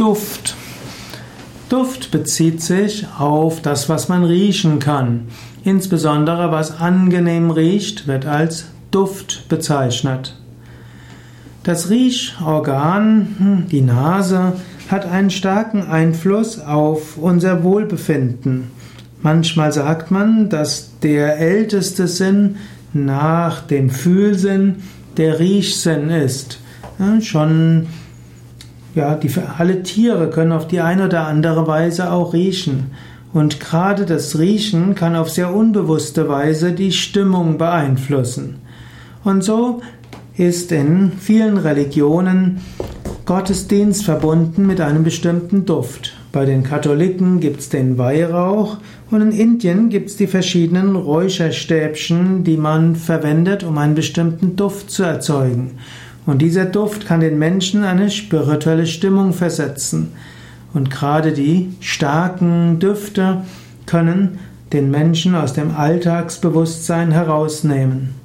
Duft. Duft bezieht sich auf das, was man riechen kann. Insbesondere was angenehm riecht, wird als Duft bezeichnet. Das Riechorgan, hm, die Nase, hat einen starken Einfluss auf unser Wohlbefinden. Manchmal sagt man, dass der älteste Sinn nach dem Fühlsinn der Riechsinn ist. Ja, schon ja, die, alle Tiere können auf die eine oder andere Weise auch riechen. Und gerade das Riechen kann auf sehr unbewusste Weise die Stimmung beeinflussen. Und so ist in vielen Religionen Gottesdienst verbunden mit einem bestimmten Duft. Bei den Katholiken gibt es den Weihrauch und in Indien gibt es die verschiedenen Räucherstäbchen, die man verwendet, um einen bestimmten Duft zu erzeugen. Und dieser Duft kann den Menschen eine spirituelle Stimmung versetzen. Und gerade die starken Düfte können den Menschen aus dem Alltagsbewusstsein herausnehmen.